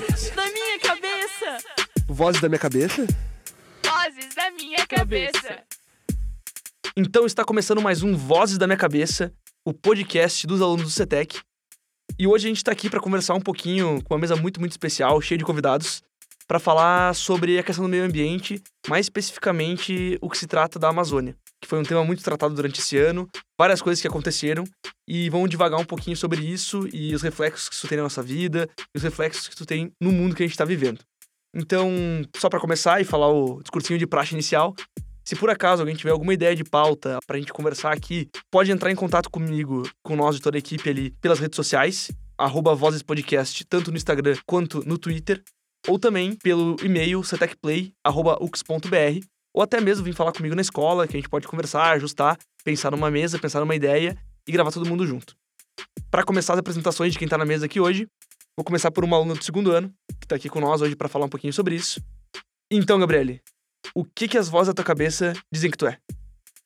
cabeça. Da minha cabeça. Vozes da minha cabeça? Vozes da minha cabeça. Então está começando mais um Vozes da Minha Cabeça, o podcast dos alunos do CETEC. E hoje a gente está aqui para conversar um pouquinho com uma mesa muito, muito especial, cheia de convidados, para falar sobre a questão do meio ambiente, mais especificamente o que se trata da Amazônia, que foi um tema muito tratado durante esse ano, várias coisas que aconteceram, e vamos devagar um pouquinho sobre isso e os reflexos que isso tem na nossa vida, e os reflexos que isso tem no mundo que a gente está vivendo. Então, só para começar e falar o discursinho de praxe inicial, se por acaso alguém tiver alguma ideia de pauta pra gente conversar aqui, pode entrar em contato comigo, com nós de toda a equipe ali, pelas redes sociais, arroba Vozes Podcast, tanto no Instagram quanto no Twitter, ou também pelo e-mail cetecplay.ux.br, ou até mesmo vir falar comigo na escola, que a gente pode conversar, ajustar, pensar numa mesa, pensar numa ideia e gravar todo mundo junto. Para começar as apresentações de quem tá na mesa aqui hoje, vou começar por uma aluna do segundo ano, que tá aqui com nós hoje para falar um pouquinho sobre isso. Então, Gabriele, o que, que as vozes da tua cabeça dizem que tu é?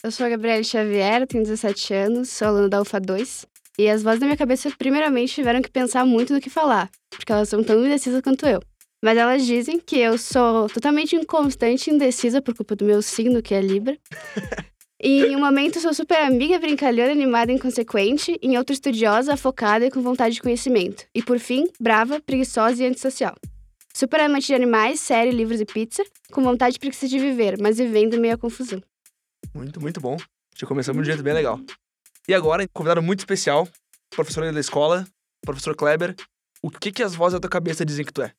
Eu sou a Gabriele Xavier, tenho 17 anos, sou aluna da UFA 2. E as vozes da minha cabeça, primeiramente, tiveram que pensar muito no que falar, porque elas são tão indecisas quanto eu. Mas elas dizem que eu sou totalmente inconstante e indecisa por culpa do meu signo, que é Libra. E em um momento sou super amiga, brincalhona, animada e inconsequente, em outro estudiosa, focada e com vontade de conhecimento. E por fim, brava, preguiçosa e antissocial. Super amante de animais, série, livros e pizza, com vontade preguiça de viver, mas vivendo meio a confusão. Muito, muito bom. Já começamos de um jeito bem legal. E agora, convidado muito especial, professor da escola, professor Kleber. O que, que as vozes da tua cabeça dizem que tu é?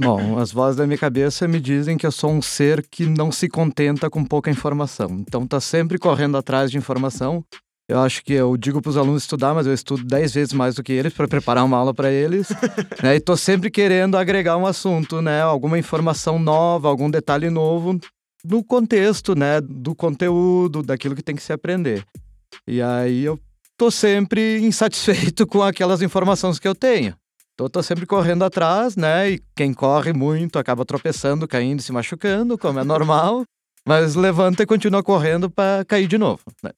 Bom, as vozes da minha cabeça me dizem que eu sou um ser que não se contenta com pouca informação. Então tá sempre correndo atrás de informação. Eu acho que eu digo para os alunos estudar, mas eu estudo dez vezes mais do que eles para preparar uma aula para eles. né? E tô sempre querendo agregar um assunto, né? Alguma informação nova, algum detalhe novo no contexto, né? Do conteúdo, daquilo que tem que se aprender. E aí eu tô sempre insatisfeito com aquelas informações que eu tenho. Então eu tô sempre correndo atrás, né? E quem corre muito acaba tropeçando, caindo, se machucando, como é normal. mas levanta e continua correndo para cair de novo. Né?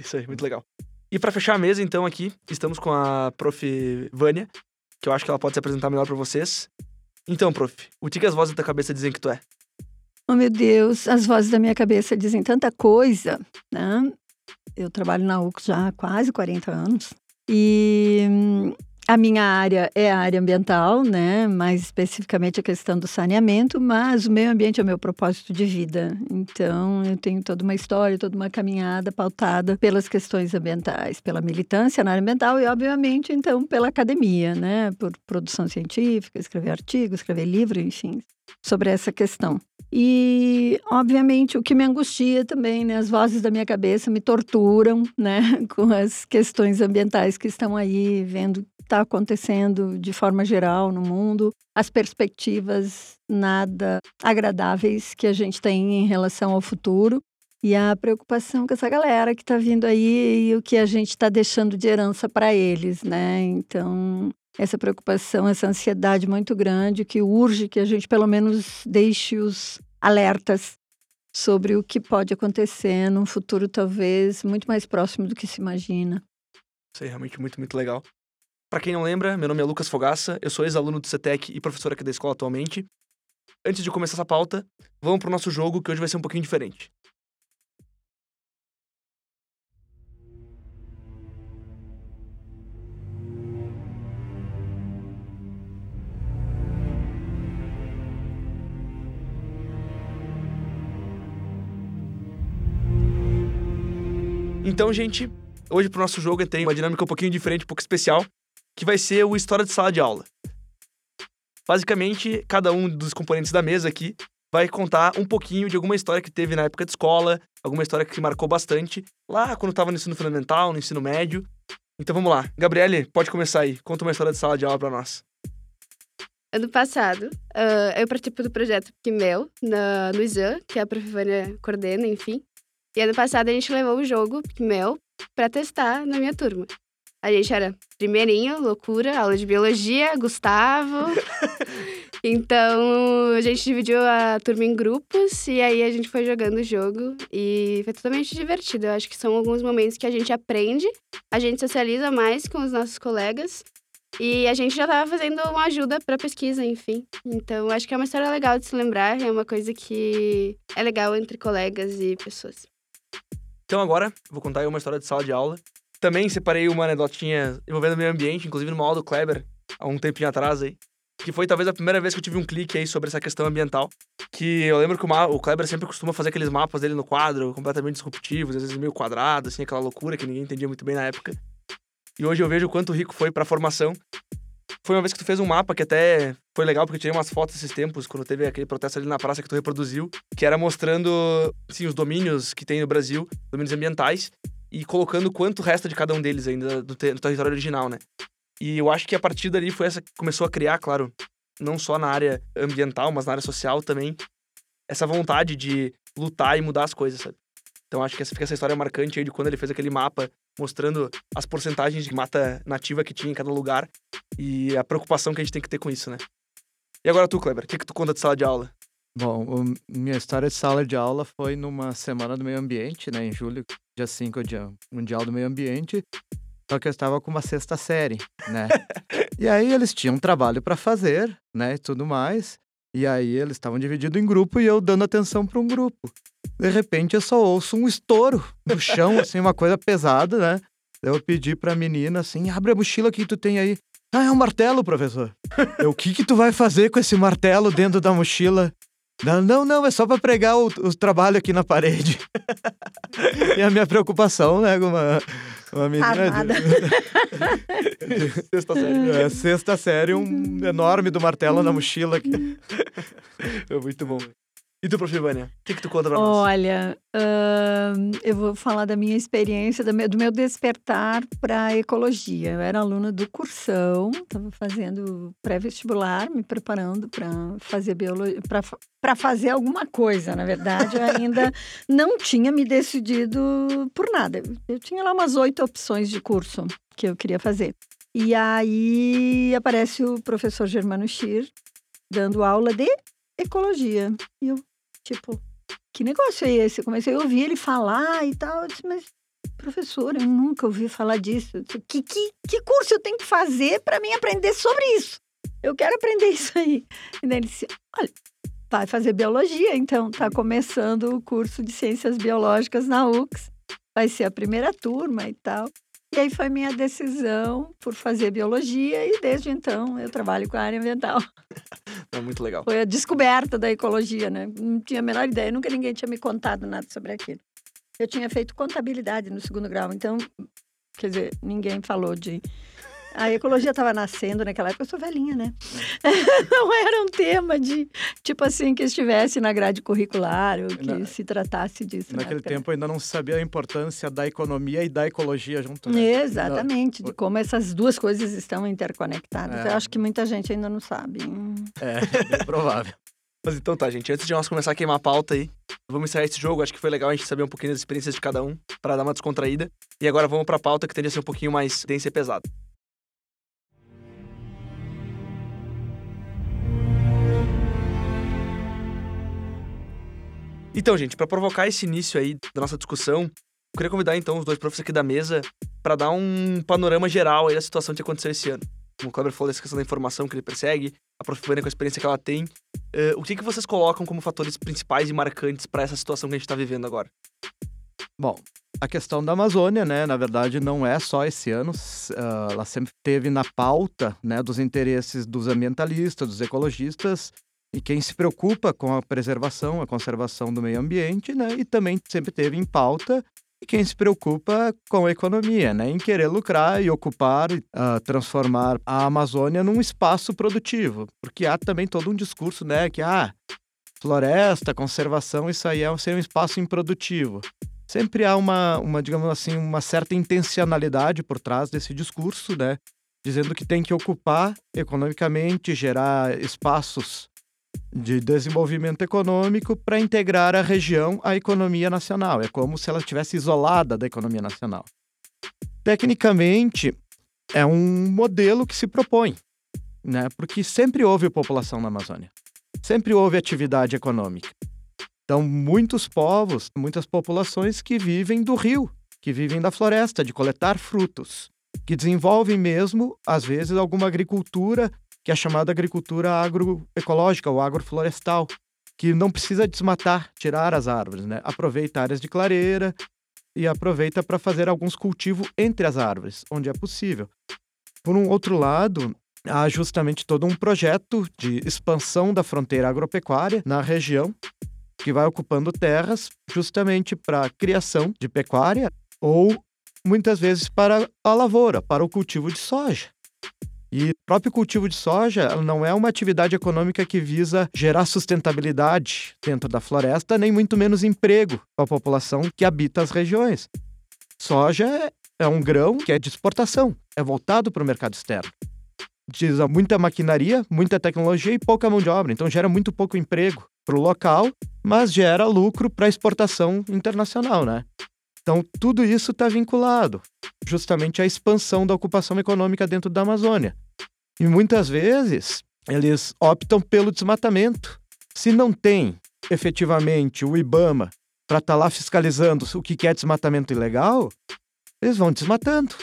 Isso aí, muito legal. E para fechar a mesa, então, aqui, estamos com a prof. Vânia, que eu acho que ela pode se apresentar melhor para vocês. Então, prof, o que, que as vozes da cabeça dizem que tu é? Oh, meu Deus, as vozes da minha cabeça dizem tanta coisa, né? Eu trabalho na UX já há quase 40 anos. E hum, a minha área é a área ambiental, né? Mais especificamente a questão do saneamento, mas o meio ambiente é o meu propósito de vida. Então, eu tenho toda uma história, toda uma caminhada pautada pelas questões ambientais, pela militância na área ambiental e, obviamente, então, pela academia, né? Por produção científica, escrever artigo, escrever livro, enfim, sobre essa questão. E, obviamente, o que me angustia também, né? As vozes da minha cabeça me torturam, né? Com as questões ambientais que estão aí, vendo está acontecendo de forma geral no mundo, as perspectivas nada agradáveis que a gente tem em relação ao futuro e a preocupação com essa galera que está vindo aí e o que a gente está deixando de herança para eles, né? Então, essa preocupação, essa ansiedade muito grande que urge que a gente pelo menos deixe os alertas sobre o que pode acontecer num futuro talvez muito mais próximo do que se imagina. Isso é realmente muito, muito legal. Para quem não lembra, meu nome é Lucas Fogaça, eu sou ex-aluno do CETEC e professor aqui da escola atualmente. Antes de começar essa pauta, vamos pro nosso jogo que hoje vai ser um pouquinho diferente. Então, gente, hoje pro nosso jogo tem uma dinâmica um pouquinho diferente, um pouco especial, que vai ser o História de Sala de Aula. Basicamente, cada um dos componentes da mesa aqui vai contar um pouquinho de alguma história que teve na época de escola, alguma história que marcou bastante, lá quando estava no ensino fundamental, no ensino médio. Então vamos lá. Gabriele, pode começar aí. Conta uma história de sala de aula para nós. Ano passado, uh, eu participei do projeto Quimel na, no ISAM, que a Prof. Coordena, enfim. E ano passado a gente levou o jogo Quimel para testar na minha turma. A gente era primeirinho, loucura, aula de biologia, Gustavo. então, a gente dividiu a turma em grupos e aí a gente foi jogando o jogo e foi totalmente divertido. Eu acho que são alguns momentos que a gente aprende, a gente socializa mais com os nossos colegas E a gente já estava fazendo uma ajuda para pesquisa, enfim. Então, acho que é uma história legal de se lembrar, é uma coisa que é legal entre colegas e pessoas. Então agora, vou contar aí uma história de sala de aula. Também separei uma anedotinha envolvendo o meio ambiente, inclusive numa aula do Kleber, há um tempinho atrás aí. Que foi talvez a primeira vez que eu tive um clique aí sobre essa questão ambiental. Que eu lembro que o, o Kleber sempre costuma fazer aqueles mapas dele no quadro, completamente disruptivos, às vezes meio quadrado, assim, aquela loucura que ninguém entendia muito bem na época. E hoje eu vejo o quanto rico foi pra formação. Foi uma vez que tu fez um mapa que até foi legal, porque eu tirei umas fotos esses tempos, quando teve aquele protesto ali na praça que tu reproduziu, que era mostrando, assim, os domínios que tem no Brasil, domínios ambientais, e colocando quanto resta de cada um deles ainda do, te- do território original, né? E eu acho que a partir dali foi essa que começou a criar, claro, não só na área ambiental, mas na área social também, essa vontade de lutar e mudar as coisas, sabe? Então acho que essa fica essa história marcante aí de quando ele fez aquele mapa mostrando as porcentagens de mata nativa que tinha em cada lugar e a preocupação que a gente tem que ter com isso, né? E agora tu, Kleber, o que, que tu conta de sala de aula? Bom, o- minha história de sala de aula foi numa semana do meio ambiente, né? Em julho, dia 5 é o dia mundial do meio ambiente. Só que eu estava com uma sexta série, né? e aí eles tinham um trabalho para fazer, né? E tudo mais. E aí eles estavam divididos em grupo e eu dando atenção para um grupo. De repente eu só ouço um estouro no chão, assim, uma coisa pesada, né? Eu pedi pra menina assim, abre a mochila que tu tem aí. Ah, é um martelo, professor. O que que tu vai fazer com esse martelo dentro da mochila? Não, não, não, é só pra pregar o, o trabalho aqui na parede. e a minha preocupação, né, com uma, uma menina de- Armada. Sexta série. é, sexta série, um enorme do martelo na mochila aqui. É muito bom. E tu, prof. Vânia, o que, que tu conta pra nós? Olha, ahn, eu vou falar da minha experiência, do meu, do meu despertar para ecologia. Eu era aluna do cursão, estava fazendo pré-vestibular, me preparando para fazer biologia, para fazer alguma coisa, na verdade. Eu ainda não tinha me decidido por nada. Eu tinha lá umas oito opções de curso que eu queria fazer. E aí aparece o professor Germano Schir dando aula de ecologia. E eu, tipo, que negócio é esse? Eu comecei a ouvir ele falar e tal. Eu disse, mas, professor, eu nunca ouvi falar disso. Disse, que, que, que curso eu tenho que fazer para mim aprender sobre isso? Eu quero aprender isso aí. E daí ele disse, olha, vai fazer biologia, então. Tá começando o curso de ciências biológicas na UX. Vai ser a primeira turma e tal. E aí foi minha decisão por fazer biologia e desde então eu trabalho com a área ambiental. É muito legal. Foi a descoberta da ecologia, né? Não tinha a menor ideia, nunca ninguém tinha me contado nada sobre aquilo. Eu tinha feito contabilidade no segundo grau, então, quer dizer, ninguém falou de. A ecologia estava nascendo naquela época, eu sou velhinha, né? Não era um tema de, tipo assim, que estivesse na grade curricular ou que Na- se tratasse disso. na Naquele época. tempo ainda não se sabia a importância da economia e da ecologia junto, né? Exatamente, de como essas duas coisas estão interconectadas. É. Eu acho que muita gente ainda não sabe. É, bem provável. Mas então tá, gente. Antes de nós começar a queimar a pauta aí, vamos encerrar esse jogo. Acho que foi legal a gente saber um pouquinho das experiências de cada um, pra dar uma descontraída. E agora vamos pra pauta que tende a ser um pouquinho mais densa e pesada. Então, gente, pra provocar esse início aí da nossa discussão, eu queria convidar então os dois professores aqui da mesa pra dar um panorama geral aí da situação que aconteceu esse ano. Como o Kleber falou dessa questão da informação que ele persegue, a prof. Com a experiência que ela tem, eh, o que, que vocês colocam como fatores principais e marcantes para essa situação que a gente está vivendo agora? Bom, a questão da Amazônia, né, na verdade, não é só esse ano, ah, ela sempre teve na pauta, né, dos interesses dos ambientalistas, dos ecologistas e quem se preocupa com a preservação, a conservação do meio ambiente, né, e também sempre teve em pauta e quem se preocupa com a economia, né, em querer lucrar e ocupar, ah, transformar a Amazônia num espaço produtivo, porque há também todo um discurso, né, que ah, floresta, conservação, isso aí é ser um espaço improdutivo sempre há uma, uma, digamos assim, uma certa intencionalidade por trás desse discurso, né? Dizendo que tem que ocupar economicamente, gerar espaços de desenvolvimento econômico para integrar a região à economia nacional. É como se ela estivesse isolada da economia nacional. Tecnicamente, é um modelo que se propõe, né? Porque sempre houve população na Amazônia. Sempre houve atividade econômica. Então, muitos povos, muitas populações que vivem do rio, que vivem da floresta, de coletar frutos. que desenvolvem mesmo, às vezes, alguma agricultura que é chamada agricultura agroecológica ou agroflorestal, que não precisa desmatar, tirar as árvores, né? Aproveita áreas de clareira e aproveita para fazer alguns cultivos entre as árvores, onde é possível. Por um outro lado, há justamente todo um projeto de expansão da fronteira agropecuária na região, que vai ocupando terras justamente para criação de pecuária ou muitas vezes para a lavoura, para o cultivo de soja. E o próprio cultivo de soja não é uma atividade econômica que visa gerar sustentabilidade dentro da floresta, nem muito menos emprego para a população que habita as regiões. Soja é um grão que é de exportação, é voltado para o mercado externo. Diz muita maquinaria, muita tecnologia e pouca mão de obra, então gera muito pouco emprego para o local, mas gera lucro para exportação internacional, né? Então, tudo isso está vinculado justamente à expansão da ocupação econômica dentro da Amazônia. E muitas vezes eles optam pelo desmatamento. Se não tem efetivamente o IBAMA para estar tá lá fiscalizando o que é desmatamento ilegal, eles vão desmatando.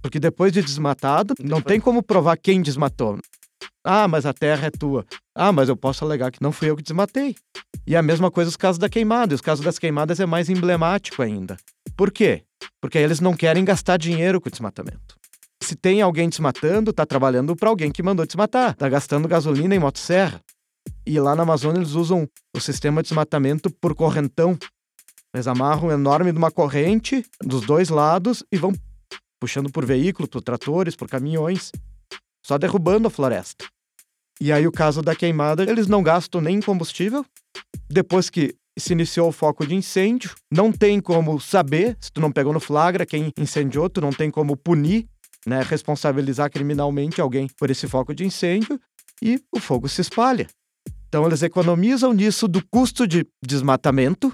Porque depois de desmatado, não tem como provar quem desmatou. Ah, mas a terra é tua. Ah, mas eu posso alegar que não fui eu que desmatei. E a mesma coisa os casos da queimada. E os casos das queimadas é mais emblemático ainda. Por quê? Porque eles não querem gastar dinheiro com desmatamento. Se tem alguém desmatando, está trabalhando para alguém que mandou desmatar. Está gastando gasolina em motosserra. E lá na Amazônia eles usam o sistema de desmatamento por correntão. Eles amarram enorme de uma corrente dos dois lados e vão puxando por veículo, por tratores, por caminhões, só derrubando a floresta. E aí o caso da queimada, eles não gastam nem combustível. Depois que se iniciou o foco de incêndio, não tem como saber se tu não pegou no flagra quem incendiou, tu não tem como punir, né, responsabilizar criminalmente alguém por esse foco de incêndio e o fogo se espalha. Então eles economizam nisso do custo de desmatamento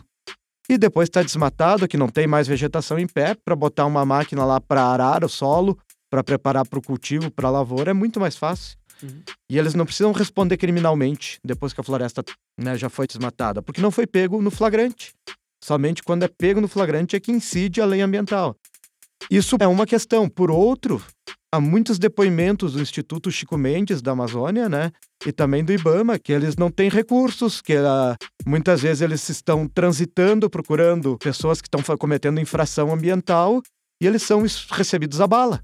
e depois está desmatado, que não tem mais vegetação em pé, para botar uma máquina lá para arar o solo, para preparar para o cultivo, para a lavoura, é muito mais fácil. Uhum. E eles não precisam responder criminalmente depois que a floresta né, já foi desmatada, porque não foi pego no flagrante. Somente quando é pego no flagrante é que incide a lei ambiental. Isso é uma questão. Por outro, há muitos depoimentos do Instituto Chico Mendes da Amazônia, né, e também do IBAMA, que eles não têm recursos, que uh, muitas vezes eles estão transitando, procurando pessoas que estão cometendo infração ambiental e eles são recebidos a bala.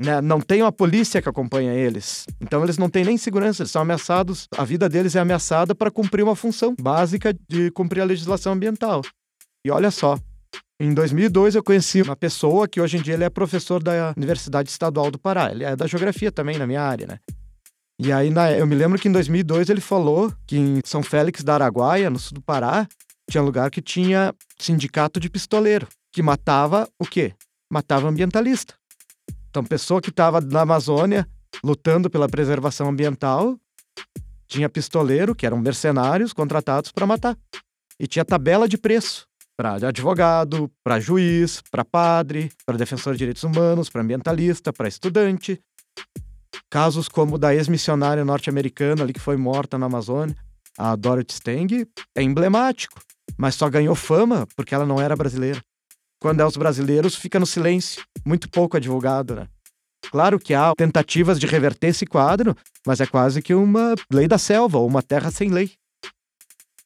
Né? Não tem uma polícia que acompanha eles. Então eles não têm nem segurança, eles são ameaçados, a vida deles é ameaçada para cumprir uma função básica de cumprir a legislação ambiental. E olha só, em 2002 eu conheci uma pessoa que hoje em dia ele é professor da Universidade Estadual do Pará. Ele é da geografia também na minha área, né? E aí eu me lembro que em 2002 ele falou que em São Félix da Araguaia, no sul do Pará, tinha lugar que tinha sindicato de pistoleiro, que matava o quê? Matava ambientalista. Então, pessoa que estava na Amazônia lutando pela preservação ambiental, tinha pistoleiro, que eram mercenários contratados para matar. E tinha tabela de preço para advogado, para juiz, para padre, para defensor de direitos humanos, para ambientalista, para estudante. Casos como o da ex-missionária norte-americana ali que foi morta na Amazônia, a Dorothy Stang, é emblemático, mas só ganhou fama porque ela não era brasileira. Quando é os brasileiros, fica no silêncio, muito pouco advogado, né? Claro que há tentativas de reverter esse quadro, mas é quase que uma lei da selva, ou uma terra sem lei.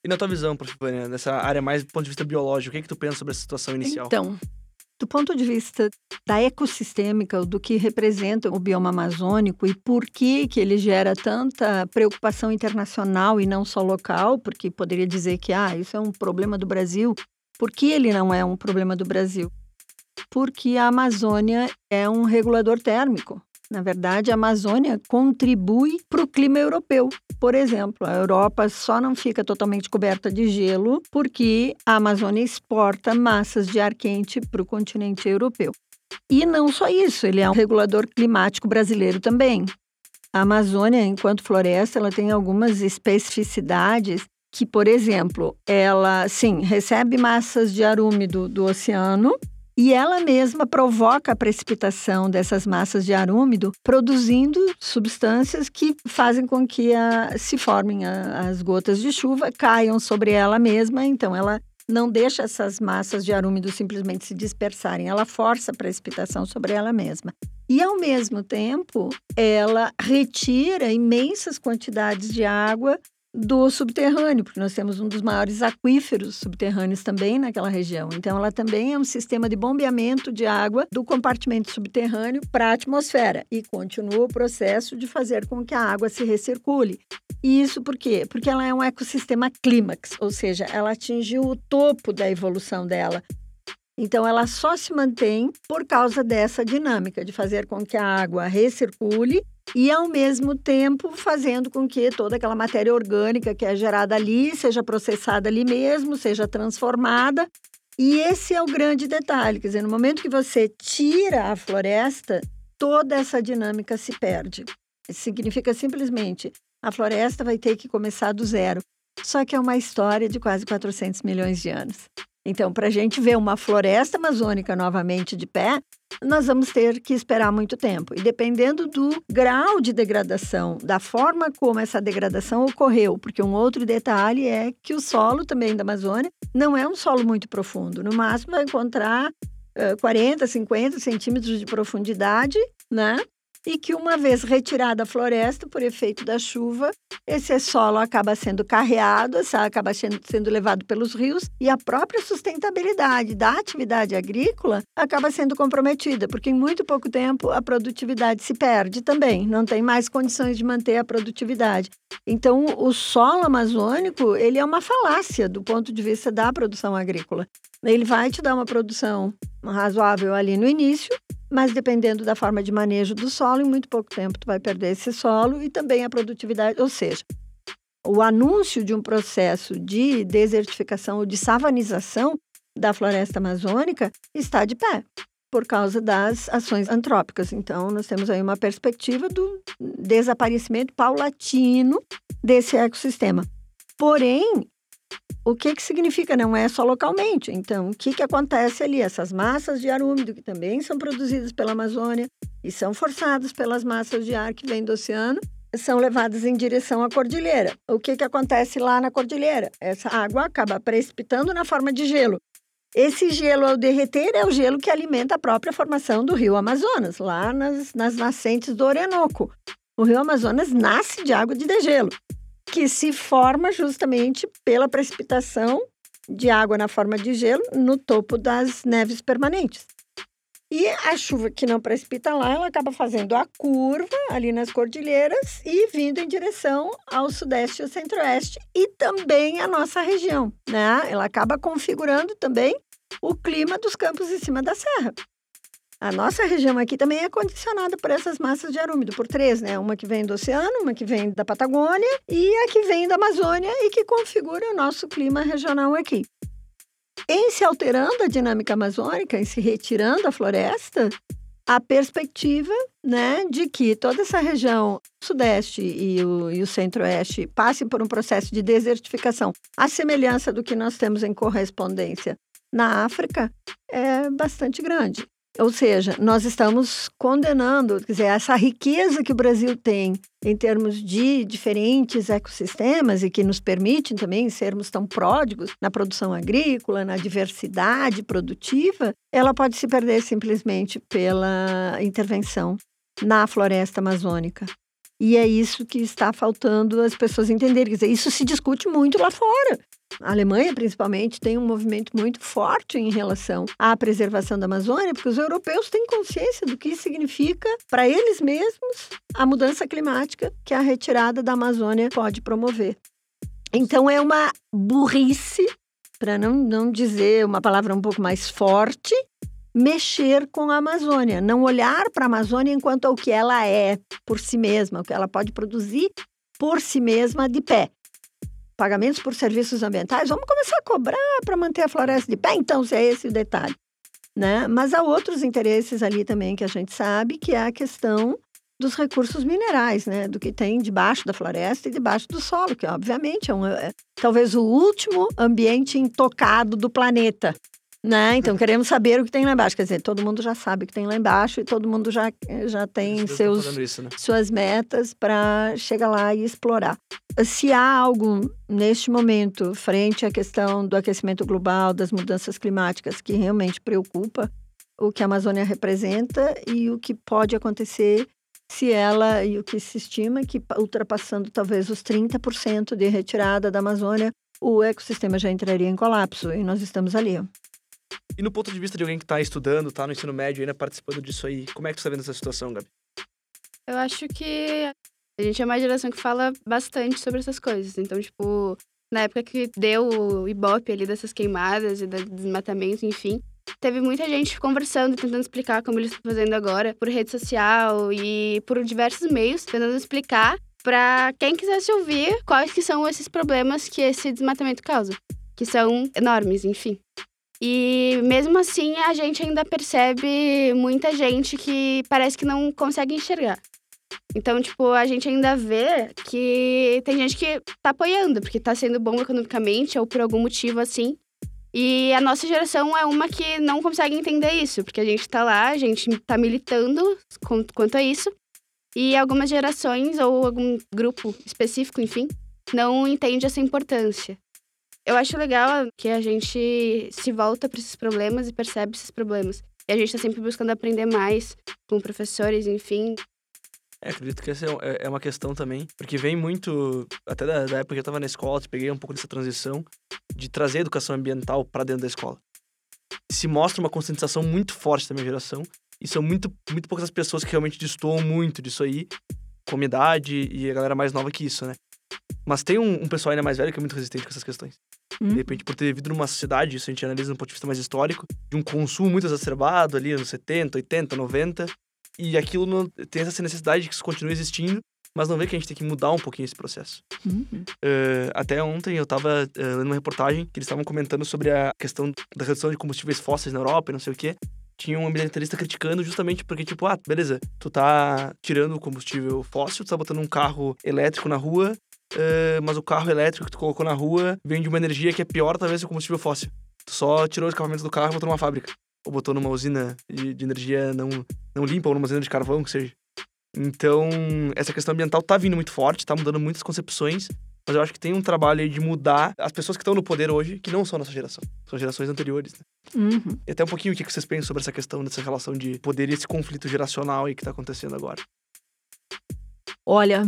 E na tua visão, professor, nessa área mais do ponto de vista biológico, o que, é que tu pensa sobre essa situação inicial? Então, do ponto de vista da ecossistêmica, do que representa o bioma amazônico e por que, que ele gera tanta preocupação internacional e não só local, porque poderia dizer que ah, isso é um problema do Brasil, por que ele não é um problema do Brasil? Porque a Amazônia é um regulador térmico. Na verdade, a Amazônia contribui para o clima europeu. Por exemplo, a Europa só não fica totalmente coberta de gelo porque a Amazônia exporta massas de ar quente para o continente europeu. E não só isso, ele é um regulador climático brasileiro também. A Amazônia, enquanto floresta, ela tem algumas especificidades que, por exemplo, ela, sim, recebe massas de ar úmido do oceano e ela mesma provoca a precipitação dessas massas de ar úmido, produzindo substâncias que fazem com que a, se formem a, as gotas de chuva, caiam sobre ela mesma, então ela não deixa essas massas de ar úmido simplesmente se dispersarem, ela força a precipitação sobre ela mesma. E, ao mesmo tempo, ela retira imensas quantidades de água do subterrâneo, porque nós temos um dos maiores aquíferos subterrâneos também naquela região. Então, ela também é um sistema de bombeamento de água do compartimento subterrâneo para a atmosfera e continua o processo de fazer com que a água se recircule. E isso por quê? Porque ela é um ecossistema clímax, ou seja, ela atingiu o topo da evolução dela. Então, ela só se mantém por causa dessa dinâmica de fazer com que a água recircule e, ao mesmo tempo, fazendo com que toda aquela matéria orgânica que é gerada ali seja processada ali mesmo, seja transformada. E esse é o grande detalhe, quer dizer, no momento que você tira a floresta, toda essa dinâmica se perde. Isso significa simplesmente a floresta vai ter que começar do zero. Só que é uma história de quase 400 milhões de anos. Então, para a gente ver uma floresta amazônica novamente de pé, nós vamos ter que esperar muito tempo. E dependendo do grau de degradação, da forma como essa degradação ocorreu, porque um outro detalhe é que o solo também da Amazônia não é um solo muito profundo. No máximo, vai encontrar uh, 40, 50 centímetros de profundidade, né? E que, uma vez retirada a floresta por efeito da chuva, esse solo acaba sendo carreado, acaba sendo, levado pelos rios e a própria sustentabilidade da atividade agrícola acaba sendo comprometida, porque em muito pouco tempo a produtividade se perde também, não tem mais condições de manter a produtividade. Então, o solo amazônico, ele é uma falácia do ponto de vista da produção agrícola. Ele vai te dar uma produção razoável ali no início, mas dependendo da forma de manejo do solo, em muito pouco tempo tu vai perder esse solo e também a produtividade, ou seja, o anúncio de um processo de desertificação ou de savanização da floresta amazônica está de pé por causa das ações antrópicas. Então, nós temos aí uma perspectiva do desaparecimento paulatino desse ecossistema. Porém, o que, que significa? Não é só localmente. Então, o que, que acontece ali? Essas massas de ar úmido, que também são produzidas pela Amazônia e são forçadas pelas massas de ar que vêm do oceano, são levadas em direção à cordilheira. O que, que acontece lá na cordilheira? Essa água acaba precipitando na forma de gelo. Esse gelo, ao derreter, é o gelo que alimenta a própria formação do rio Amazonas, lá nas, nas nascentes do Orinoco. O rio Amazonas nasce de água de degelo que se forma justamente pela precipitação de água na forma de gelo no topo das neves permanentes. E a chuva que não precipita lá, ela acaba fazendo a curva ali nas cordilheiras e vindo em direção ao sudeste e ao centro-oeste e também a nossa região, né? Ela acaba configurando também o clima dos campos em cima da serra. A nossa região aqui também é condicionada por essas massas de ar úmido, por três, né? Uma que vem do oceano, uma que vem da Patagônia e a que vem da Amazônia e que configura o nosso clima regional aqui. Em se alterando a dinâmica amazônica, em se retirando a floresta, a perspectiva né, de que toda essa região sudeste e o, e o centro-oeste passem por um processo de desertificação, à semelhança do que nós temos em correspondência na África, é bastante grande. Ou seja, nós estamos condenando, quer dizer, essa riqueza que o Brasil tem em termos de diferentes ecossistemas e que nos permitem também sermos tão pródigos na produção agrícola, na diversidade produtiva, ela pode se perder simplesmente pela intervenção na floresta amazônica. E é isso que está faltando as pessoas entenderem. Quer dizer, isso se discute muito lá fora. A Alemanha, principalmente, tem um movimento muito forte em relação à preservação da Amazônia, porque os europeus têm consciência do que significa para eles mesmos a mudança climática que a retirada da Amazônia pode promover. Então, é uma burrice, para não, não dizer uma palavra um pouco mais forte, mexer com a Amazônia, não olhar para a Amazônia enquanto o que ela é por si mesma, o que ela pode produzir por si mesma de pé pagamentos por serviços ambientais, vamos começar a cobrar para manter a floresta de pé. Então, se é esse o detalhe. Né? Mas há outros interesses ali também que a gente sabe, que é a questão dos recursos minerais, né? Do que tem debaixo da floresta e debaixo do solo, que obviamente é, um, é talvez o último ambiente intocado do planeta. Né? Então queremos saber o que tem lá embaixo. Quer dizer, todo mundo já sabe o que tem lá embaixo e todo mundo já, já tem Eles seus, isso, né? suas metas para chegar lá e explorar. Se há algo neste momento, frente à questão do aquecimento global, das mudanças climáticas, que realmente preocupa o que a Amazônia representa e o que pode acontecer se ela, e o que se estima, que ultrapassando talvez os 30% de retirada da Amazônia, o ecossistema já entraria em colapso e nós estamos ali. E no ponto de vista de alguém que tá estudando, tá no ensino médio ainda participando disso aí, como é que tu tá vendo essa situação, Gabi? Eu acho que a gente é uma geração que fala bastante sobre essas coisas. Então, tipo, na época que deu o ibope ali dessas queimadas e do desmatamento, enfim, teve muita gente conversando, tentando explicar como eles estão fazendo agora, por rede social e por diversos meios, tentando explicar para quem quisesse ouvir quais que são esses problemas que esse desmatamento causa, que são enormes, enfim. E mesmo assim, a gente ainda percebe muita gente que parece que não consegue enxergar. Então, tipo, a gente ainda vê que tem gente que tá apoiando, porque tá sendo bom economicamente ou por algum motivo assim. E a nossa geração é uma que não consegue entender isso, porque a gente tá lá, a gente tá militando quanto a isso. E algumas gerações ou algum grupo específico, enfim, não entende essa importância. Eu acho legal que a gente se volta para esses problemas e percebe esses problemas. E a gente tá sempre buscando aprender mais com professores, enfim, É, acredito que essa é- é é uma questão também, porque vem muito, até da, da época que eu tava na escola, eu peguei um pouco dessa transição de trazer a educação ambiental para dentro da escola. Se mostra uma conscientização muito forte da minha geração, e são muito, muito poucas as pessoas que realmente destoam muito disso aí, como idade e a galera mais nova que isso, né? Mas tem um, um pessoal ainda mais velho que é muito resistente com essas questões. Hum. De repente, por ter vivido numa sociedade, isso a gente analisa do ponto de vista mais histórico, de um consumo muito exacerbado ali nos 70, 80, 90, e aquilo não, tem essa necessidade de que isso continue existindo, mas não vê que a gente tem que mudar um pouquinho esse processo. Uhum. Eh, até ontem eu tava eh, lendo uma reportagem que eles estavam comentando sobre a questão da redução de combustíveis fósseis na Europa e não sei o quê. Tinha um ambientalista criticando justamente porque, tipo, ah, beleza, tu tá tirando o combustível fóssil, tu tá botando um carro elétrico na rua, eh, mas o carro elétrico que tu colocou na rua vem de uma energia que é pior, talvez, que o combustível fóssil. Tu só tirou os escapamentos do carro e botou numa fábrica. Ou botou numa usina de, de energia não, não limpa, ou numa usina de carvão, que seja. Então, essa questão ambiental tá vindo muito forte, tá mudando muitas concepções, mas eu acho que tem um trabalho aí de mudar as pessoas que estão no poder hoje, que não são nossa geração, são gerações anteriores. Né? Uhum. E até um pouquinho o que que vocês pensam sobre essa questão, dessa relação de poder e esse conflito geracional aí que tá acontecendo agora. Olha,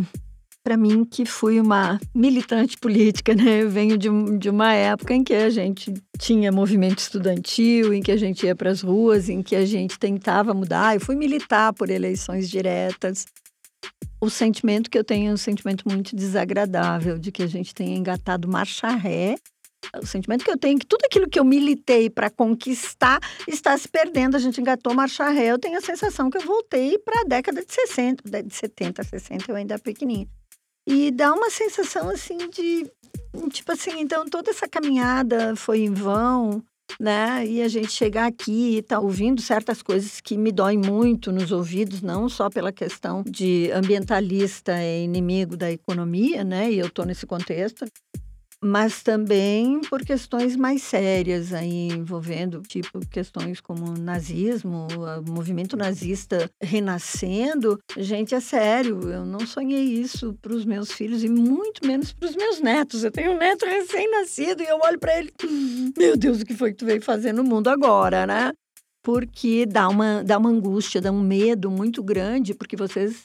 para mim que fui uma militante política, né? Eu venho de, de uma época em que a gente tinha movimento estudantil, em que a gente ia para as ruas, em que a gente tentava mudar. Eu fui militar por eleições diretas. O sentimento que eu tenho é um sentimento muito desagradável de que a gente tenha engatado marcha ré. O sentimento que eu tenho é que tudo aquilo que eu militei para conquistar está se perdendo. A gente engatou marcha ré. Eu tenho a sensação que eu voltei para a década de 60, de 70, 60, eu ainda pequenininha. E dá uma sensação assim de. Tipo assim, então toda essa caminhada foi em vão, né? E a gente chegar aqui e tá ouvindo certas coisas que me doem muito nos ouvidos, não só pela questão de ambientalista é inimigo da economia, né? E eu tô nesse contexto. Mas também por questões mais sérias aí envolvendo, tipo, questões como nazismo, o movimento nazista renascendo. Gente, é sério, eu não sonhei isso para os meus filhos e muito menos para os meus netos. Eu tenho um neto recém-nascido e eu olho para ele, meu Deus, o que foi que tu veio fazer no mundo agora, né? Porque dá uma, dá uma angústia, dá um medo muito grande, porque vocês,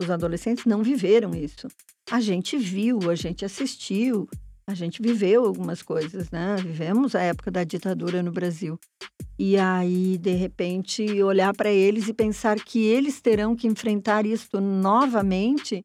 os adolescentes, não viveram isso. A gente viu, a gente assistiu, a gente viveu algumas coisas, né? Vivemos a época da ditadura no Brasil. E aí, de repente, olhar para eles e pensar que eles terão que enfrentar isso novamente,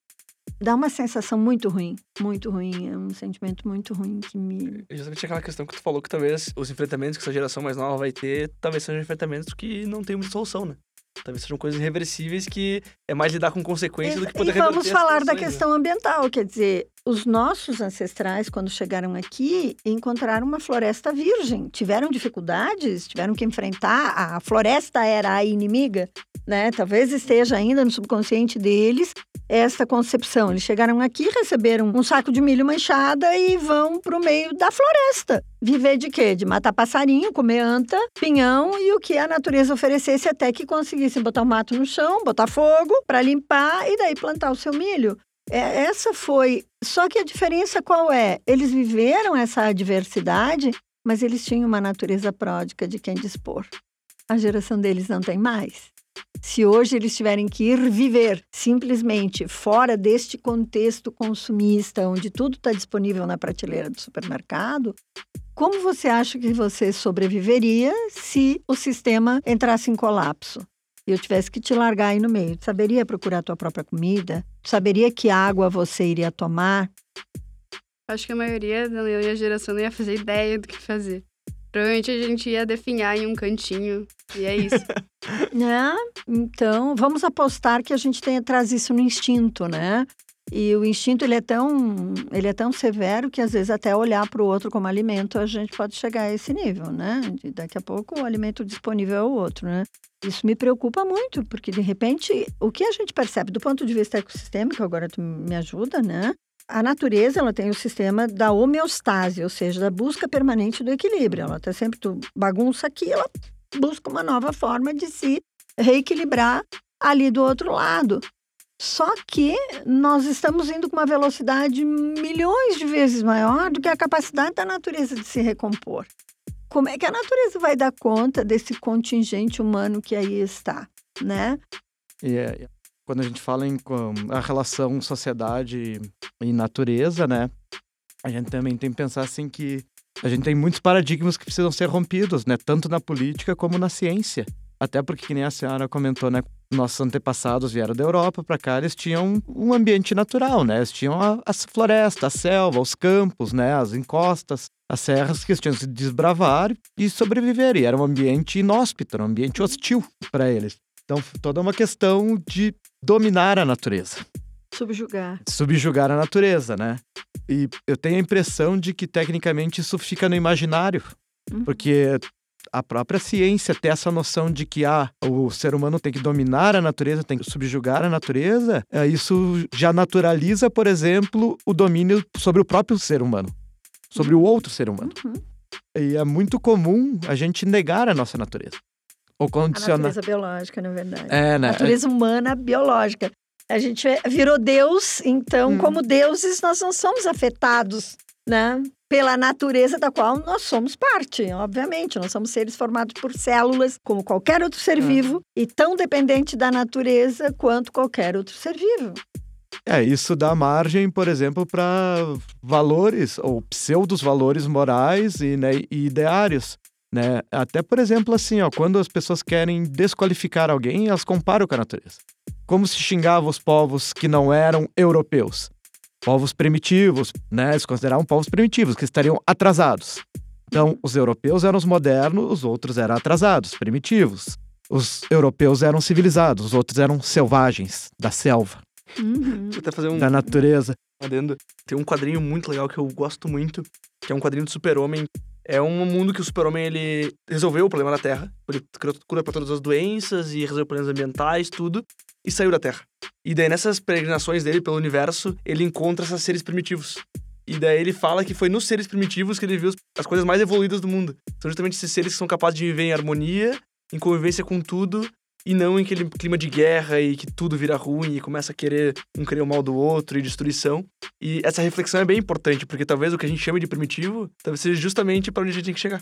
dá uma sensação muito ruim, muito ruim. É um sentimento muito ruim que me. E justamente aquela questão que tu falou que talvez os enfrentamentos que essa geração mais nova vai ter, talvez sejam enfrentamentos que não tem muita solução, né? Talvez sejam coisas irreversíveis que é mais lidar com consequências do que poder e vamos falar da situações, né? questão ambiental, quer dizer, os nossos ancestrais, quando chegaram aqui, encontraram uma floresta virgem, tiveram dificuldades, tiveram que enfrentar, a floresta era a inimiga, né? Talvez esteja ainda no subconsciente deles esta concepção. Eles chegaram aqui, receberam um saco de milho manchada e vão para o meio da floresta. Viver de quê? De matar passarinho, comer anta, pinhão e o que a natureza oferecesse até que conseguissem botar o mato no chão, botar fogo para limpar e daí plantar o seu milho. É, essa foi. Só que a diferença qual é? Eles viveram essa adversidade, mas eles tinham uma natureza pródica de quem dispor. A geração deles não tem mais. Se hoje eles tiverem que ir viver simplesmente fora deste contexto consumista, onde tudo está disponível na prateleira do supermercado, como você acha que você sobreviveria se o sistema entrasse em colapso? E eu tivesse que te largar aí no meio. Saberia procurar a tua própria comida? Saberia que água você iria tomar? Acho que a maioria da minha geração não ia fazer ideia do que fazer. Provavelmente a gente ia definhar em um cantinho. E é isso. né? Então, vamos apostar que a gente tenha, traz isso no instinto, né? E o instinto ele é tão, ele é tão severo que às vezes até olhar para o outro como alimento a gente pode chegar a esse nível, né? De daqui a pouco o alimento disponível é o outro, né? Isso me preocupa muito, porque de repente o que a gente percebe do ponto de vista ecossistêmico, agora tu me ajuda, né? A natureza ela tem o sistema da homeostase, ou seja, da busca permanente do equilíbrio. Ela está sempre tu bagunça aqui, ela busca uma nova forma de se reequilibrar ali do outro lado. Só que nós estamos indo com uma velocidade milhões de vezes maior do que a capacidade da natureza de se recompor. Como é que a natureza vai dar conta desse contingente humano que aí está, né? E é, quando a gente fala em a relação sociedade e natureza, né? A gente também tem que pensar assim que a gente tem muitos paradigmas que precisam ser rompidos, né? Tanto na política como na ciência. Até porque, que nem a senhora comentou, né? Nossos antepassados vieram da Europa para cá, eles tinham um ambiente natural, né? Eles tinham a, as florestas, a selva, os campos, né? As encostas, as serras que eles tinham que desbravar e sobreviver. E era um ambiente inóspito, um ambiente hostil para eles. Então, toda uma questão de dominar a natureza. Subjugar. Subjugar a natureza, né? E eu tenho a impressão de que, tecnicamente, isso fica no imaginário. Uhum. Porque a própria ciência ter essa noção de que ah, o ser humano tem que dominar a natureza, tem que subjugar a natureza, é, isso já naturaliza, por exemplo, o domínio sobre o próprio ser humano, sobre o outro ser humano. Uhum. E é muito comum a gente negar a nossa natureza. Ou condicionar. A natureza biológica, na verdade. É, né? Natureza humana biológica. A gente é, virou Deus, então, hum. como deuses, nós não somos afetados, né? Pela natureza da qual nós somos parte, obviamente. Nós somos seres formados por células, como qualquer outro ser hum. vivo, e tão dependente da natureza quanto qualquer outro ser vivo. É, isso dá margem, por exemplo, para valores ou pseudos valores morais e, né, e ideários. Né? Até, por exemplo, assim, ó, quando as pessoas querem desqualificar alguém, elas comparam com a natureza. Como se xingava os povos que não eram europeus? Povos primitivos, né? Eles consideravam povos primitivos, que estariam atrasados. Então, os europeus eram os modernos, os outros eram atrasados, primitivos. Os europeus eram civilizados, os outros eram selvagens, da selva. Uhum. Até fazer um, da natureza. Adendo. Tem um quadrinho muito legal que eu gosto muito, que é um quadrinho do super-homem é um mundo que o super-homem, ele resolveu o problema da Terra. Ele cura para todas as doenças e resolveu problemas ambientais, tudo. E saiu da Terra. E daí, nessas peregrinações dele pelo universo, ele encontra esses seres primitivos. E daí ele fala que foi nos seres primitivos que ele viu as coisas mais evoluídas do mundo. São justamente esses seres que são capazes de viver em harmonia, em convivência com tudo e não em aquele clima de guerra e que tudo vira ruim e começa a querer um querer o mal do outro e destruição. E essa reflexão é bem importante, porque talvez o que a gente chama de primitivo, talvez seja justamente para onde a gente tem que chegar.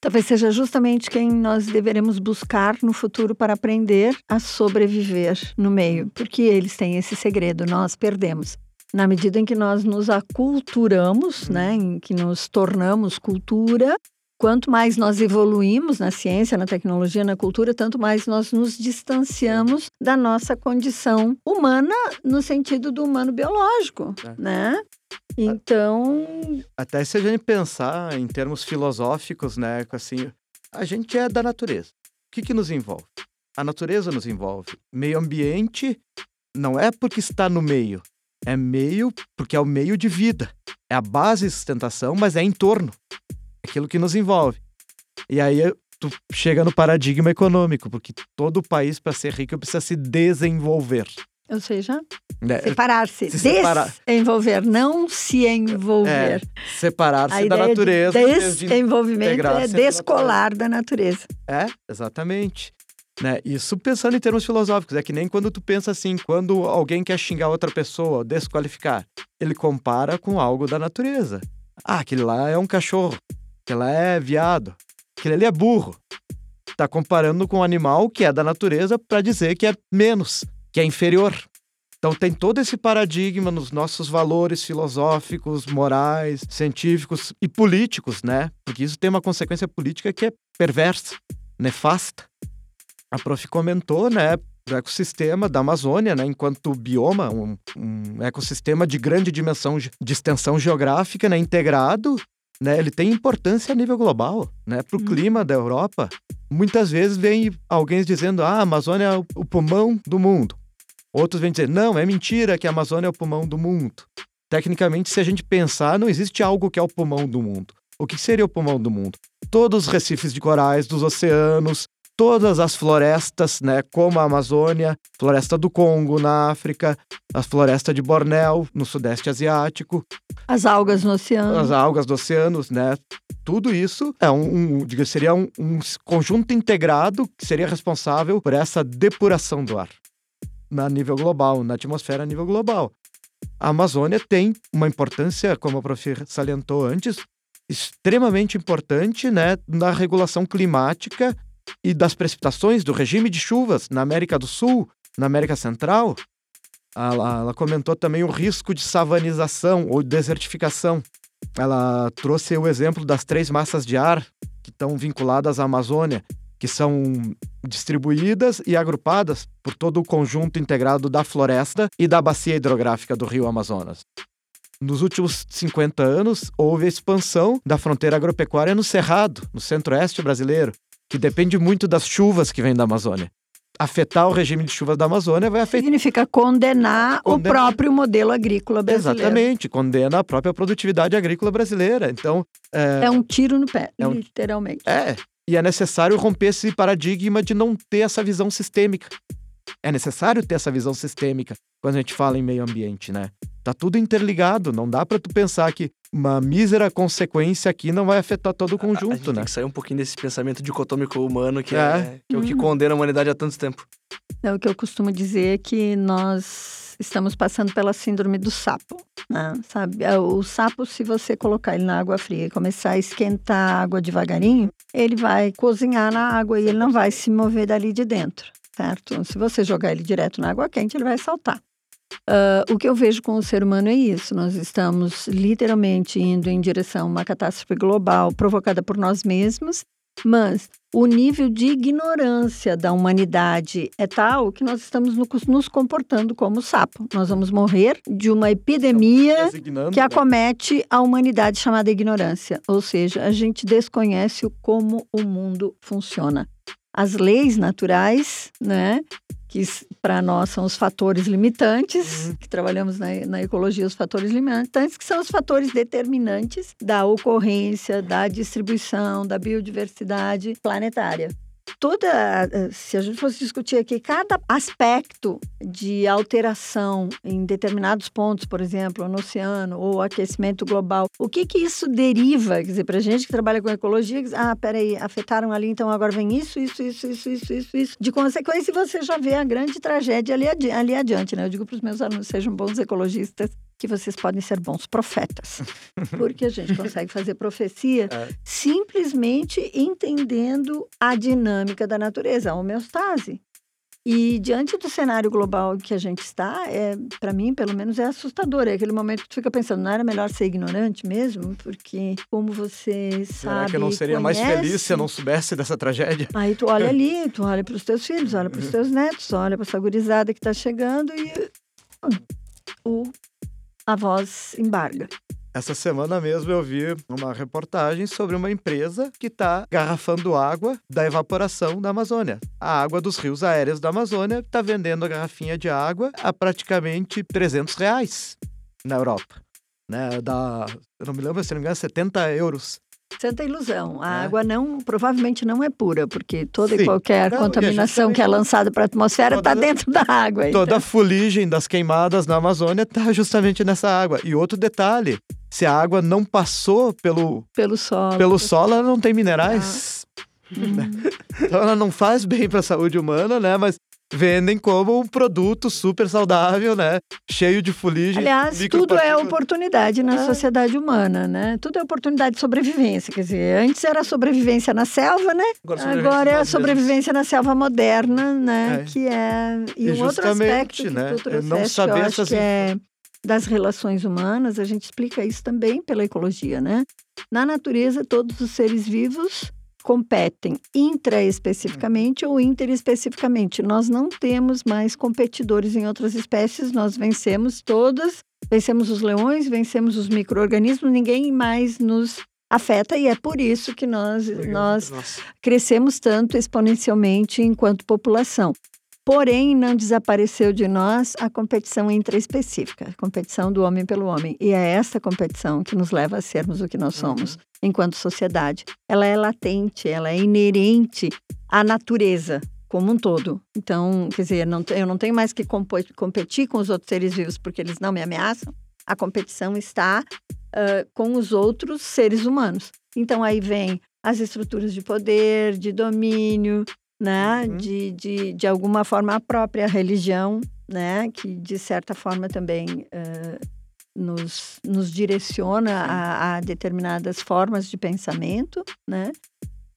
Talvez seja justamente quem nós deveremos buscar no futuro para aprender a sobreviver no meio, porque eles têm esse segredo, nós perdemos. Na medida em que nós nos aculturamos, né, em que nos tornamos cultura, Quanto mais nós evoluímos na ciência, na tecnologia, na cultura, tanto mais nós nos distanciamos da nossa condição humana no sentido do humano biológico, é. né? Então, até se a gente pensar em termos filosóficos, né, assim, a gente é da natureza. O que que nos envolve? A natureza nos envolve. Meio ambiente não é porque está no meio, é meio porque é o meio de vida. É a base de sustentação, mas é em torno aquilo que nos envolve. E aí tu chega no paradigma econômico, porque todo país, para ser rico, precisa se desenvolver. Ou seja? Né? Separar-se. Se. Desenvolver, não se envolver. É, separar-se da natureza. de de desenvolvimento integrar-se é descolar da natureza. É, exatamente. Né? Isso pensando em termos filosóficos, é que nem quando tu pensa assim, quando alguém quer xingar outra pessoa, desqualificar, ele compara com algo da natureza. Ah, aquele lá é um cachorro, aquele lá é viado, aquele ali é burro. Tá comparando com um animal que é da natureza para dizer que é menos, que é inferior. Então tem todo esse paradigma nos nossos valores filosóficos, morais, científicos e políticos, né? Porque isso tem uma consequência política que é perversa, nefasta. A prof comentou, né, do ecossistema da Amazônia, né, enquanto bioma, um, um ecossistema de grande dimensão de extensão geográfica, né, integrado, né, ele tem importância a nível global, né, para o Hum. clima da Europa. Muitas vezes vem alguém dizendo, ah, a Amazônia é o, o pulmão do mundo. Outros vêm dizer, não, é mentira que a Amazônia é o pulmão do mundo. Tecnicamente, se a gente pensar, não existe algo que é o pulmão do mundo. O que seria o pulmão do mundo? Todos os recifes de corais dos oceanos, todas as florestas, né, como a Amazônia, floresta do Congo na África, a floresta de Bornéu no Sudeste Asiático, As algas no oceano. as algas dos oceanos, né? Tudo isso é um, um diga, seria um, um conjunto integrado que seria responsável por essa depuração do ar na nível global, na atmosfera a nível global. A Amazônia tem uma importância, como a prof salientou antes, extremamente importante, né, na regulação climática e das precipitações do regime de chuvas na América do Sul, na América Central. Ela, ela comentou também o risco de savanização ou desertificação. Ela trouxe o exemplo das três massas de ar que estão vinculadas à Amazônia, que são distribuídas e agrupadas por todo o conjunto integrado da floresta e da bacia hidrográfica do rio Amazonas. Nos últimos 50 anos, houve a expansão da fronteira agropecuária no Cerrado, no centro-oeste brasileiro, que depende muito das chuvas que vêm da Amazônia. Afetar o regime de chuvas da Amazônia vai afetar. Significa condenar, o próprio modelo agrícola brasileiro. Exatamente, condena a própria produtividade agrícola brasileira. Então, é, É um tiro no pé, É um- literalmente. É, e é necessário romper esse paradigma de não ter essa visão sistêmica. É necessário ter essa visão sistêmica quando a gente fala em meio ambiente, né? Tá tudo interligado, não dá para tu pensar que uma mísera consequência aqui não vai afetar todo o a gente conjunto, tem né? que sair um pouquinho desse pensamento dicotômico humano que é, É. que, é o que Uhum. condena a humanidade há tanto tempo. É o que eu costumo dizer é que nós estamos passando pela síndrome do sapo, né? Sabe? É, O sapo, se você colocar ele na água fria e começar a esquentar a água devagarinho, ele vai cozinhar na água e ele não vai se mover dali de dentro, certo? Se você jogar ele direto na água quente, ele vai saltar. Ah, o que eu vejo com o ser humano é isso. Nós estamos literalmente indo em direção a uma catástrofe global provocada por nós mesmos, mas o nível de ignorância da humanidade é tal que nós estamos no- nos comportando como sapo. Nós vamos morrer de uma epidemia que né? acomete a humanidade chamada ignorância. Ou seja, a gente desconhece como o mundo funciona. As leis naturais, né? Que para nós são os fatores limitantes, que trabalhamos na, na ecologia, os fatores limitantes, que são os fatores determinantes da ocorrência, da distribuição, da biodiversidade planetária toda, eh, se a gente fosse discutir aqui cada aspecto de alteração em determinados pontos, por exemplo, no oceano ou aquecimento global, o que que isso deriva? Quer dizer, para gente que trabalha com ecologia, ah, peraí, afetaram ali, então agora vem isso, isso, isso, isso, isso, isso, isso. De consequência, você já vê a grande tragédia ali, adi ali adiante, né? Eu digo para os meus alunos, sejam bons ecologistas, que vocês podem ser bons profetas. Porque a gente consegue fazer profecia É. simplesmente entendendo a dinâmica da natureza, a homeostase. E diante do cenário global que a gente está, é, para mim, pelo menos, é assustador. É aquele momento que tu fica pensando, não era melhor ser ignorante mesmo? Porque, como você Será sabe. que eu não seria mais conhece, feliz se eu não soubesse dessa tragédia? Aí tu olha ali, tu olha para os teus filhos, olha para os teus netos, olha para essa gurizada que está chegando e a voz embarga. Essa semana mesmo eu vi uma reportagem sobre uma empresa que está garrafando água da evaporação da Amazônia. A água dos rios aéreos da Amazônia está vendendo a garrafinha de água a praticamente 300 reais na Europa. Né, da, eu não me lembro, se não me engano, 70 euros Santa ilusão. A É. água não, provavelmente não é pura, porque toda e Sim. qualquer Não, e a gente contaminação que é lançada para a atmosfera está Toda- dentro da água. Toda então. a fuligem das queimadas na Amazônia está justamente nessa água. E outro detalhe, se a água não passou pelo, Pelo solo. pelo solo, ela não tem minerais. Hum. Então ela não faz bem para a saúde humana, né? Mas vendem como um produto super saudável, né? Cheio de fuligem. Aliás, tudo é oportunidade na É. sociedade humana, né? Tudo é oportunidade de sobrevivência. Quer dizer, antes era a sobrevivência na selva, né? Agora é a sobrevivência na selva moderna, né? É. Que é. E, E um outro aspecto que né, tu é não trouxeste, saber que eu acho essas que é das relações humanas, a gente explica isso também pela ecologia, né? Na natureza, todos os seres vivos competem intraespecificamente ou interespecificamente. Nós não temos mais competidores em outras espécies, nós vencemos todas, vencemos os leões, vencemos os micro-organismos, ninguém mais nos afeta e é por isso que nós, nós Nossa. crescemos tanto exponencialmente enquanto população. Porém, não desapareceu de nós a competição intraespecífica, a competição do homem pelo homem. E é essa competição que nos leva a sermos o que nós somos enquanto sociedade. Ela é latente, ela é inerente à natureza como um todo. Então, quer dizer, não, eu não tenho mais que competir com os outros seres vivos porque eles não me ameaçam. A competição está ah, com os outros seres humanos. Então, aí vem as estruturas de poder, de domínio, né? Uhum. De, de, de alguma forma a própria religião, né? Que de certa forma também eh, nos, nos direciona a, a determinadas formas de pensamento, né?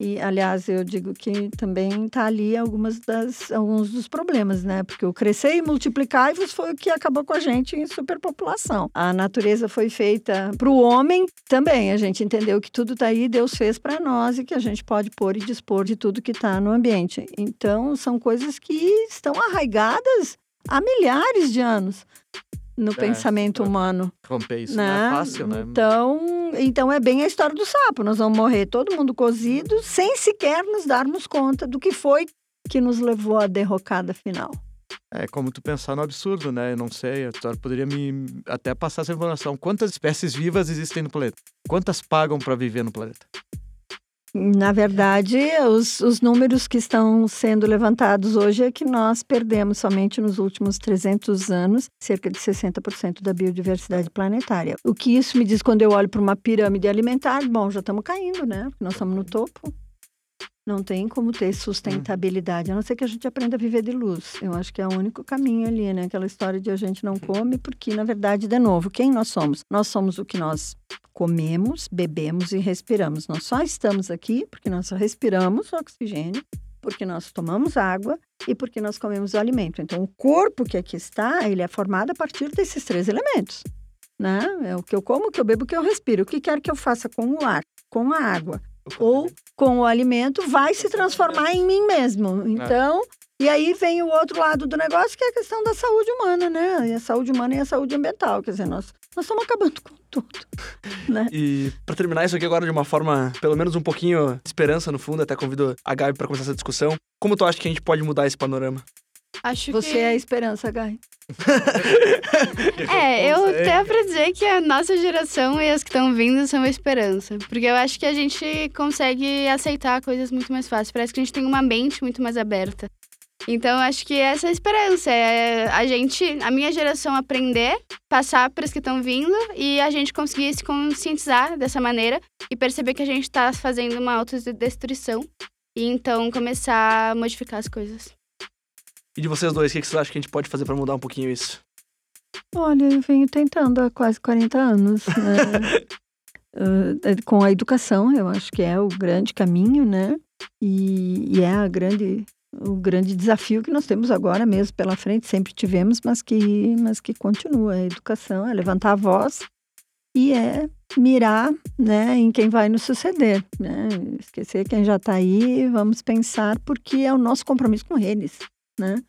E, aliás, eu digo que também está ali algumas das, alguns dos problemas, né? Porque o crescer e multiplicar foi o que acabou com a gente em superpopulação. A natureza foi feita para o homem também. A gente entendeu que tudo está aí, Deus fez para nós e que a gente pode pôr e dispor de tudo que está no ambiente. Então, são coisas que estão arraigadas há milhares de anos no É, pensamento é. humano. Romper isso né? não é fácil, né? Então, então é bem a história do sapo. Nós vamos morrer todo mundo cozido sem sequer nos darmos conta do que foi que nos levou à derrocada final. É como tu pensar no absurdo, né? Eu não sei, a senhora poderia me até passar essa informação. Quantas espécies vivas existem no planeta? Quantas pagam para viver no planeta? Na verdade, os, os números que estão sendo levantados hoje é que nós perdemos somente nos últimos 300 anos cerca de 60% da biodiversidade planetária. O que isso me diz quando eu olho para uma pirâmide alimentar? Bom, já estamos caindo, né? Nós estamos no topo. Não tem como ter sustentabilidade, a não ser que a gente aprenda a viver de luz. Eu acho que é o único caminho ali, né? Aquela história de a gente não come, porque, na verdade, de novo, quem nós somos? Nós somos o que nós comemos, bebemos e respiramos. Nós só estamos aqui porque nós só respiramos oxigênio, porque nós tomamos água e porque nós comemos o alimento. Então, o corpo que aqui está, ele é formado a partir desses três elementos. Né? É o que eu como, o que eu bebo, o que eu respiro. O que quer que eu faça com o ar, com a água ou com o alimento, vai se transformar em mim mesmo. Então, e aí vem o outro lado do negócio, que é a questão da saúde humana, né? E a saúde humana e a saúde ambiental. Quer dizer, nós, nós estamos acabando com tudo. Né? E pra terminar isso aqui agora de uma forma, pelo menos um pouquinho de esperança no fundo, até convido a Gabi pra começar essa discussão. Como tu acha que a gente pode mudar esse panorama? Acho Você que... é a esperança, Gai. É, eu tenho pra dizer que a nossa geração e as que estão vindo são a esperança. Porque eu acho que a gente consegue aceitar coisas muito mais fácil. Parece que a gente tem uma mente muito mais aberta. Então, acho que essa é a esperança. É a gente, a minha geração aprender, passar para as que estão vindo e a gente conseguir se conscientizar dessa maneira e perceber que a gente está fazendo uma autodestruição. E então começar a modificar as coisas. E de vocês dois, o que que vocês acham que a gente pode fazer pra mudar um pouquinho isso? Olha, eu venho tentando há quase 40 anos, né? Eh, com a educação, eu acho que é o grande caminho, né? E, e é a grande, o grande desafio que nós temos agora mesmo pela frente, sempre tivemos, mas que, mas que continua. A educação é levantar a voz e é mirar né, em quem vai nos suceder. Né? Esquecer quem já está aí, vamos pensar, porque é o nosso compromisso com eles. Né?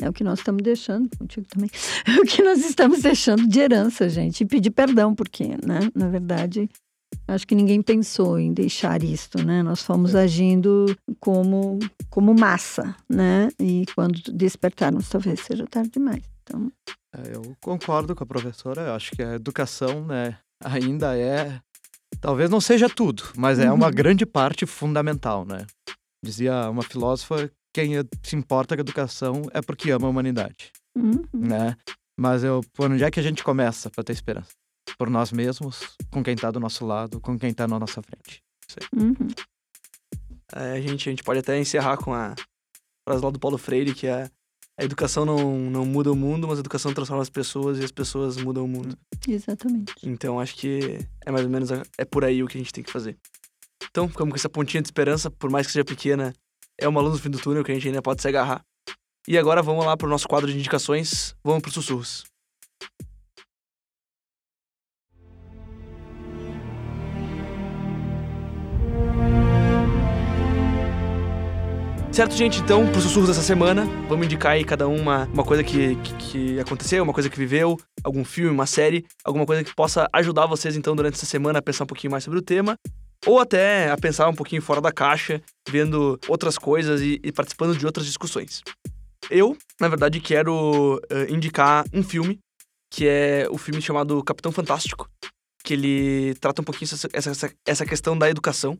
É o que nós estamos deixando, contigo também, é o que nós estamos deixando de herança, gente. E pedir perdão, porque, né? Na verdade, acho que ninguém pensou em deixar isto, né? Nós fomos agindo como, como massa, né? E quando despertarmos, talvez seja tarde demais. Então, É, eu concordo com a professora. Eu acho que a educação, né, ainda é Talvez não seja tudo, mas é uma Uhum. grande parte fundamental, né? Dizia uma filósofa, quem se importa com a educação é porque ama a humanidade, Uhum. né? Mas eu, por onde é que a gente começa para ter esperança? Por nós mesmos, com quem tá do nosso lado, com quem tá na nossa frente. Uhum. É, a, gente, a gente pode até encerrar com a frase lá do Paulo Freire, que é a educação não, não muda o mundo, mas a educação transforma as pessoas e as pessoas mudam o mundo. Exatamente. Então acho que é mais ou menos é por aí o que a gente tem que fazer. Então, ficamos com essa pontinha de esperança, por mais que seja pequena, é uma luz no fim do túnel que a gente ainda pode se agarrar. E agora vamos lá pro nosso quadro de indicações, vamos pros sussurros. Certo, gente? Então, pros sussurros dessa semana, vamos indicar aí cada um uma, uma coisa que, que, que aconteceu, uma coisa que viveu, algum filme, uma série, alguma coisa que possa ajudar vocês, então, durante essa semana a pensar um pouquinho mais sobre o tema, ou até a pensar um pouquinho fora da caixa, vendo outras coisas e, e participando de outras discussões. Eu, na verdade, quero eh, indicar um filme, que é o filme chamado Capitão Fantástico, que ele trata um pouquinho essa, essa, essa questão da educação,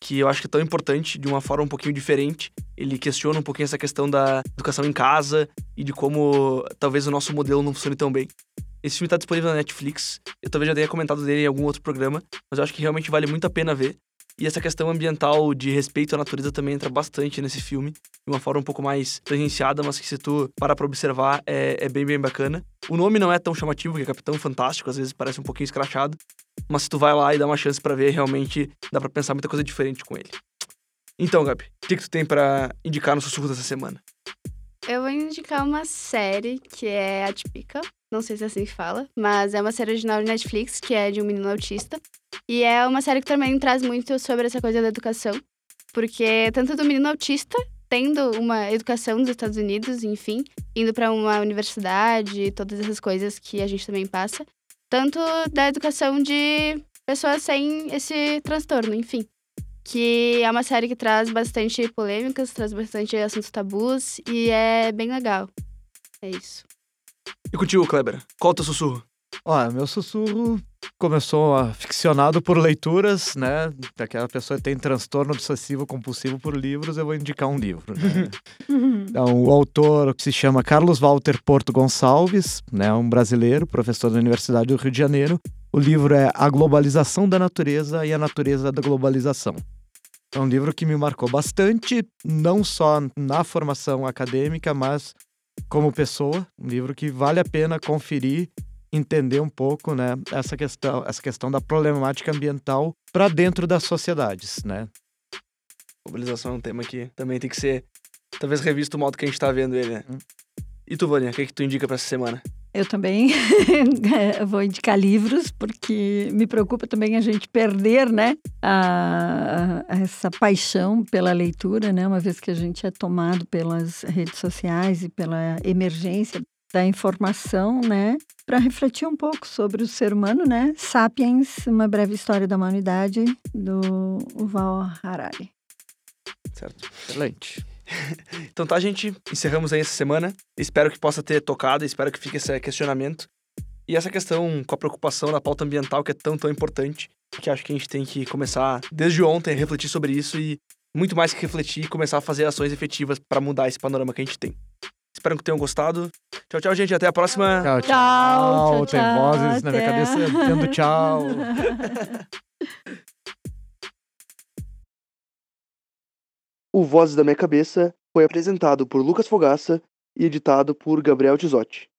que eu acho que é tão importante, de uma forma um pouquinho diferente. Ele questiona um pouquinho essa questão da educação em casa e de como talvez o nosso modelo não funcione tão bem. Esse filme está disponível na Netflix. Eu talvez já tenha comentado dele em algum outro programa, mas eu acho que realmente vale muito a pena ver. E essa questão ambiental de respeito à natureza também entra bastante nesse filme, de uma forma um pouco mais tangenciada, mas que se tu parar pra observar é, é bem, bem bacana. O nome não é tão chamativo, que é Capitão Fantástico, às vezes parece um pouquinho escrachado, mas se tu vai lá e dá uma chance pra ver, realmente dá pra pensar muita coisa diferente com ele. Então, Gabi, o que, que tu tem pra indicar no sussurro dessa semana? Eu vou indicar uma série que é Atípica. Não sei se é assim que fala, mas é uma série original de Netflix, que é de um menino autista. E é uma série que também traz muito sobre essa coisa da educação. Porque tanto do menino autista, tendo uma educação nos Estados Unidos, enfim, indo para uma universidade, todas essas coisas que a gente também passa, tanto da educação de pessoas sem esse transtorno, enfim. Que é uma série que traz bastante polêmicas, traz bastante assuntos tabus e é bem legal. É isso. E contigo, Kleber? Qual o teu sussurro? Ó, meu sussurro começou aficionado por leituras, né? Daquela pessoa que tem transtorno obsessivo compulsivo por livros, eu vou indicar um livro. Né? Então, o autor se chama Carlos Walter Porto Gonçalves, né? Um brasileiro, professor da Universidade do Rio de Janeiro. O livro é A Globalização da Natureza e a Natureza da Globalização. É um livro que me marcou bastante, não só na formação acadêmica, mas como pessoa. Um livro que vale a pena conferir, entender um pouco, né, essa questão, essa questão da problemática ambiental para dentro das sociedades, né? Mobilização é um tema que também tem que ser, talvez, revisto o modo que a gente tá vendo ele, né? Hum. E tu, Vânia, o que, que tu indica pra essa semana? Eu também eu vou indicar livros, porque me preocupa também a gente perder, né, a, a- essa paixão pela leitura, né, uma vez que a gente é tomado pelas redes sociais e pela emergência da informação, né, para refletir um pouco sobre o ser humano, né, Sapiens, uma breve história da humanidade, do Yuval Harari. Certo? Excelente. Então tá, gente, encerramos aí essa semana. Espero que possa ter tocado, espero que fique esse questionamento. E essa questão com a preocupação da pauta ambiental, que é tão, tão importante, que acho que a gente tem que começar desde ontem a refletir sobre isso e, muito mais que refletir, começar a fazer ações efetivas para mudar esse panorama que a gente tem. Espero que tenham gostado. Tchau, tchau, gente. Até a próxima. Tchau, Tchau, tchau, Tem tchau, vozes na minha cabeça dizendo tchau. O Vozes da Minha Cabeça foi apresentado por Lucas Fogaça e editado por Gabriel Tizotti.